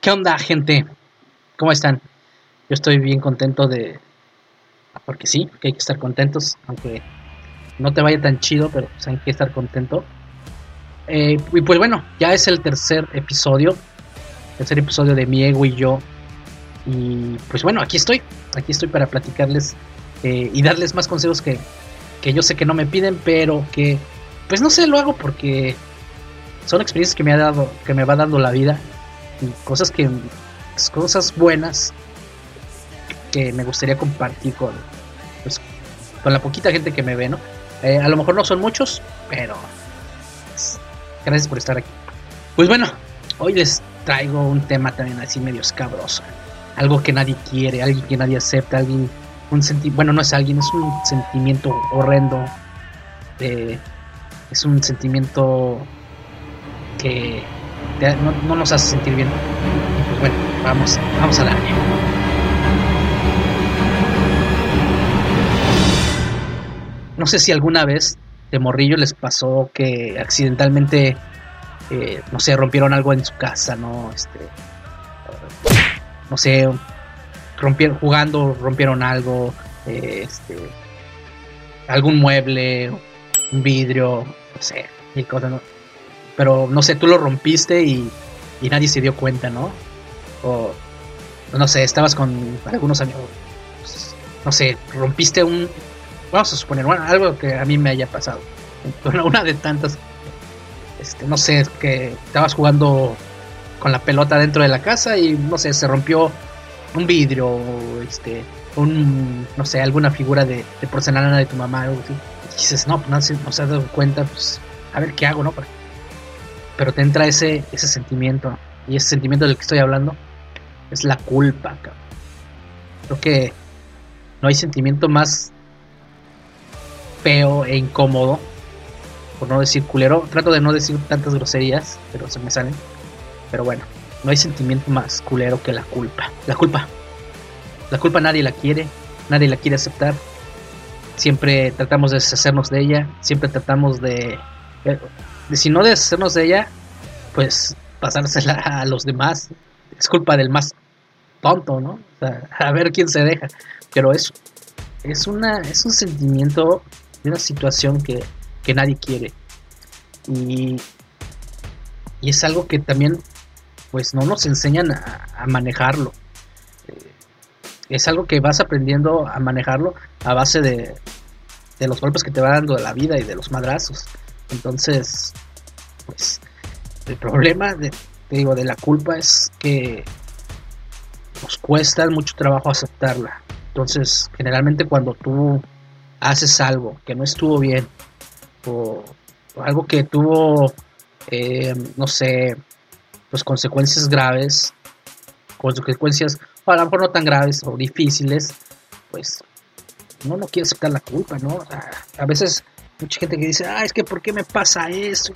¿Qué onda, gente? ¿Cómo están? Yo estoy bien contento de... Porque sí, que hay que estar contentos, aunque no te vaya tan chido, pero pues hay que estar contento. Eh, y pues bueno, ya es el tercer episodio, tercer episodio de mi ego y yo. Y pues bueno, aquí estoy, aquí estoy para platicarles eh, y darles más consejos que, que yo sé que no me piden, pero que pues no sé, lo hago porque son experiencias que me ha dado, que me va dando la vida cosas que cosas buenas que me gustaría compartir con pues, con la poquita gente que me ve, ¿no? Eh, a lo mejor no son muchos, pero pues, gracias por estar aquí. Pues bueno, hoy les traigo un tema también así medio escabroso. Algo que nadie quiere, alguien que nadie acepta, alguien, un senti bueno, no es alguien, es un sentimiento horrendo. Eh, es un sentimiento que no, nos hace sentir bien. pues bueno, vamos, vamos a darle. No sé si alguna vez de morrillo les pasó que accidentalmente, eh, no sé, rompieron algo en su casa, ¿no? Este, no sé, rompieron, jugando rompieron algo, eh, este, algún mueble, un vidrio, no sé, y cosas, pero no sé, tú lo rompiste y, nadie se dio cuenta, ¿no? O, no sé, estabas con algunos amigos, pues, no sé, rompiste un, vamos a suponer, bueno, algo que a mí me haya pasado, una de tantas, este, no sé, que estabas jugando con la pelota dentro de la casa y, no sé, se rompió un vidrio, este, un, no sé, alguna figura de, porcelana de tu mamá, algo así. Y dices, no, pues no, se, no se ha dado cuenta, pues, a ver qué hago, ¿no? pero te entra ese, ese sentimiento. Y ese sentimiento del que estoy hablando es la culpa. Creo que no hay sentimiento más feo e incómodo, por no decir culero. Trato de no decir tantas groserías, pero se me salen. Pero bueno, no hay sentimiento más culero que la culpa. La culpa. La culpa nadie la quiere, nadie la quiere aceptar. Siempre tratamos de deshacernos de ella, siempre tratamos de de si no deshacernos de ella, pues pasársela a los demás. Es culpa del más tonto, ¿no? O sea, a ver quién se deja. Pero es, es, una, es un sentimiento de una situación que, que nadie quiere. Y, y es algo que también pues no nos enseñan a, manejarlo. Eh, es algo que vas aprendiendo a manejarlo a base de, de los golpes que te va dando de la vida y de los madrazos. Entonces, pues el problema de, digo, de la culpa es que nos cuesta mucho trabajo aceptarla. Entonces, generalmente cuando tú haces algo que no estuvo bien o, algo que tuvo, eh, no sé, pues consecuencias graves, consecuencias a lo mejor no tan graves o difíciles, pues uno no quiere aceptar la culpa, ¿no? a veces mucha gente que dice, ah, es que ¿por qué me pasa eso?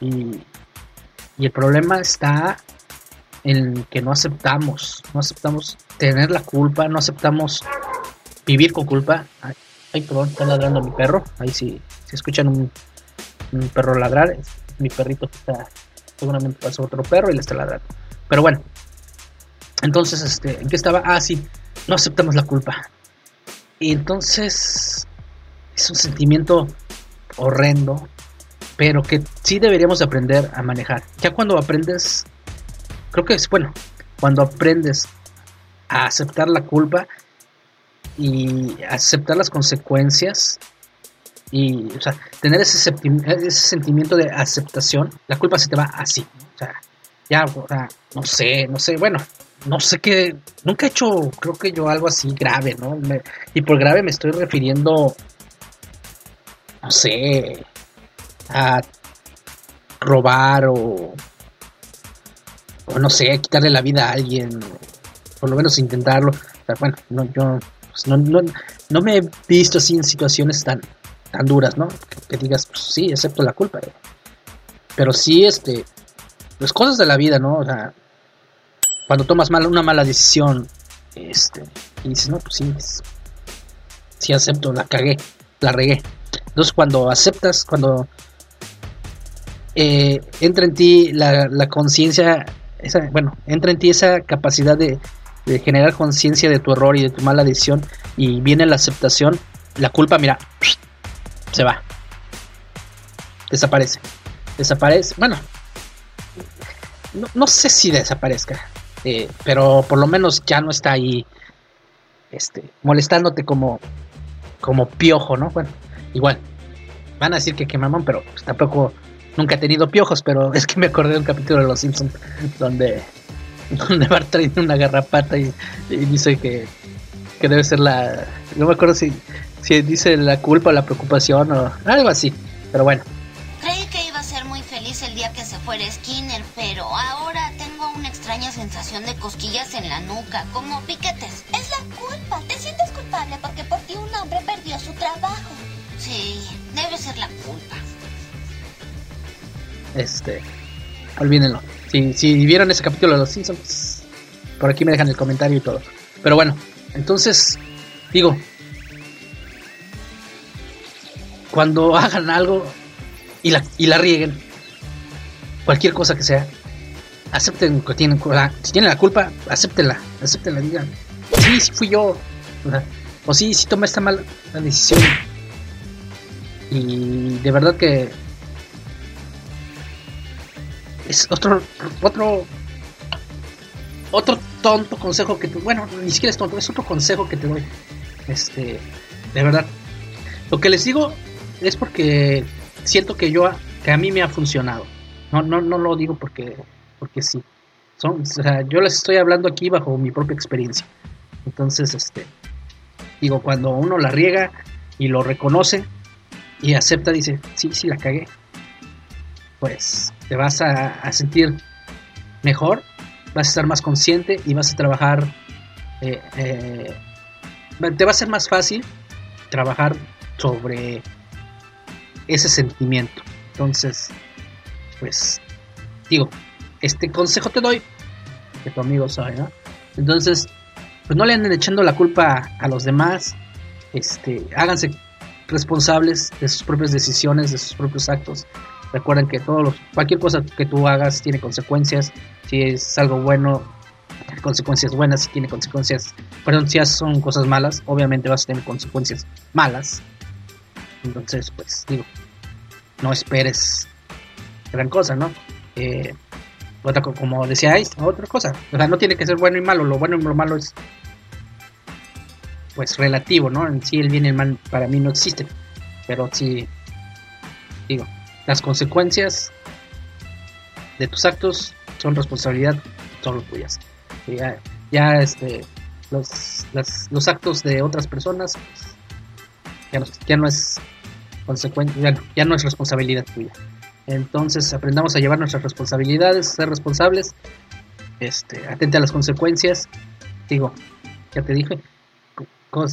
Y, y el problema está en que no aceptamos, no aceptamos tener la culpa, no aceptamos vivir con culpa. Ay, perdón, está ladrando mi perro. Ahí sí, si escuchan un, perro ladrar, mi perrito está, seguramente pasó otro perro y le está ladrando. Pero bueno, entonces, este, ¿en qué estaba? Ah, sí, no aceptamos la culpa. Y entonces es un sentimiento horrendo, pero que sí deberíamos aprender a manejar. Ya cuando aprendes, creo que es bueno, cuando aprendes a aceptar la culpa y aceptar las consecuencias y o sea, tener ese, sentimiento de aceptación, la culpa se te va así. O sea, ya, no sé, no sé, bueno, no sé qué, nunca he hecho, creo que yo algo así grave, ¿no? y por grave me estoy refiriendo no sé, a robar o, o no sé, quitarle la vida a alguien, por lo menos intentarlo. bueno, no, yo pues, no, no, no, me he visto así en situaciones tan, tan duras, ¿no? Que, digas, pues sí, acepto la culpa. Eh. Pero sí, este, pues cosas de la vida, ¿no? O sea, cuando tomas mal, una mala decisión este, y dices, no, pues sí, sí acepto, la cagué, la regué. Entonces cuando aceptas, cuando eh, entra en ti la, la conciencia, bueno, entra en ti esa capacidad de, de generar conciencia de tu error y de tu mala decisión y viene la aceptación, la culpa, mira, se va. Desaparece. Desaparece. Bueno, no, sé si desaparezca, eh, pero por lo menos ya no está ahí este, molestándote como, como piojo, ¿no? Bueno, igual, van a decir que qué mamón, pero pues tampoco nunca he tenido piojos, pero es que me acordé de un capítulo de Los Simpsons donde, donde Bart trae una garrapata y, dice que, que, debe ser la... No me acuerdo si, si dice la culpa o la preocupación o algo así, pero bueno. Creí que iba a ser muy feliz el día que se fuera Skinner, pero ahora tengo una extraña sensación de cosquillas en la nuca, como piquetes. Es la culpa. Te sientes culpable porque por ti un hombre perdió su trabajo. Sí, debe ser la culpa. Este, olvídenlo. Si, si vieron ese capítulo de los Simpsons, por aquí me dejan el comentario y todo. Pero bueno, entonces, digo, cuando hagan algo y la, y la rieguen, cualquier cosa que sea, acepten que tienen, si tienen la culpa, acéptenla, acéptenla, digan, sí, sí fui yo, o sí, sí tomé esta mala decisión. Y de verdad que es otro, otro, otro tonto consejo que te, bueno, ni siquiera es tonto, es otro consejo que te doy. Este, de verdad. Lo que les digo es porque siento que yo, que a mí me ha funcionado. No, no, no lo digo porque, porque sí. Son, o sea, yo les estoy hablando aquí bajo mi propia experiencia. Entonces, este, digo, cuando uno la riega y lo reconoce y acepta, dice, sí, sí, la cagué. Pues te vas a, sentir mejor, vas a estar más consciente y vas a trabajar, eh, eh, te va a ser más fácil trabajar sobre ese sentimiento. Entonces, pues, digo, este consejo te doy, que tu amigo sabe, ¿no? Entonces, pues no le anden echando la culpa a los demás, este, háganse responsables de sus propias decisiones, de sus propios actos. Recuerden que todo cualquier cosa que tú hagas tiene consecuencias. Si es algo bueno, tiene consecuencias buenas. Si tiene consecuencias, perdón, si son cosas malas, obviamente vas a tener consecuencias malas. Entonces, pues digo, no esperes gran cosa, ¿no? Eh, otra, como decíais, otra cosa. O sea, no tiene que ser bueno y malo. Lo bueno y lo malo es, pues, relativo, ¿no? En sí, el bien y el mal para mí no existen. Pero sí, digo, las consecuencias de tus actos son responsabilidad solo tuyas. Ya, ya este, los, los actos de otras personas ya, no, ya no es consecuencia, ya, no es responsabilidad tuya. Entonces aprendamos a llevar nuestras responsabilidades, ser responsables, este, atente a las consecuencias. Digo, ya te dije,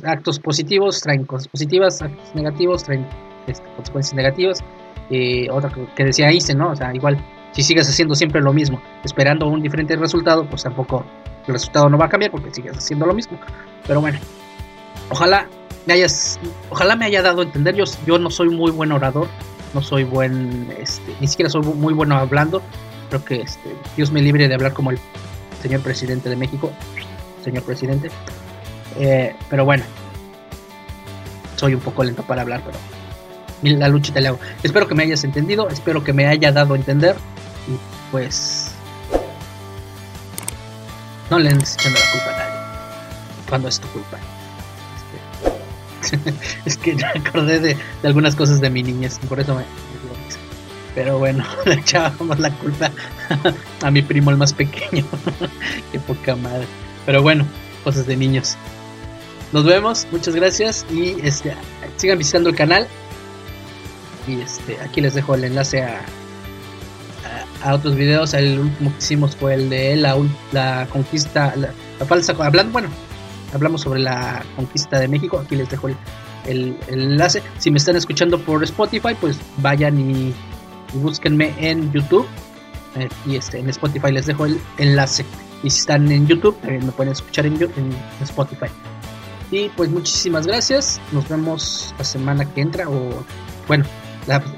actos positivos traen cosas positivas, actos negativos traen este, consecuencias negativas otra que decía Einstein, ¿no? O sea, igual, si sigues haciendo siempre lo mismo, esperando un diferente resultado, pues tampoco el resultado no va a cambiar porque sigues haciendo lo mismo. Pero bueno, ojalá me hayas, ojalá me haya dado a entender. Yo, yo no soy muy buen orador, no soy buen, este, ni siquiera soy muy bueno hablando. Creo que este, Dios me libre de hablar como el señor presidente de México, señor presidente. Eh, pero bueno, soy un poco lento para hablar, pero la luchita le hago. Espero que me hayas entendido, espero que me haya dado a entender y pues no le andes echando la culpa a nadie cuando es tu culpa. Este, es que me acordé de, algunas cosas de mi niñez, por eso me, pero bueno, le echábamos la culpa a mi primo el más pequeño. Qué poca madre. Pero bueno, cosas de niños. Nos vemos, muchas gracias y este, sigan visitando el canal y este aquí les dejo el enlace a, a, otros videos el último que hicimos fue el de la, la conquista la, falsa hablando bueno hablamos sobre la conquista de México aquí les dejo el, enlace si me están escuchando por Spotify pues vayan y, y búsquenme en YouTube eh, y este en Spotify les dejo el enlace Y si están en YouTube, también me pueden escuchar en, en Spotify. Y pues muchísimas gracias. Nos vemos la semana que entra. O bueno,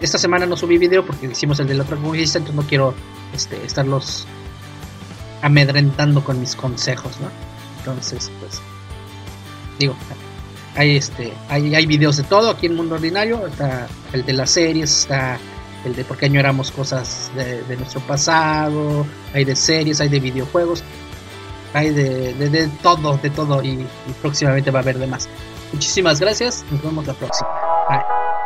esta semana no subí video porque hicimos el de la otra entonces no quiero este, estarlos amedrentando con mis consejos, ¿no? Entonces, pues, digo, hay este, hay, hay videos de todo aquí en Mundo Ordinario, está el de las series, está el de por qué añoramos cosas de, nuestro pasado, hay de series, hay de videojuegos, hay de, de, todo, de todo y, y próximamente va a haber de más. Muchísimas gracias, nos vemos la próxima. Bye.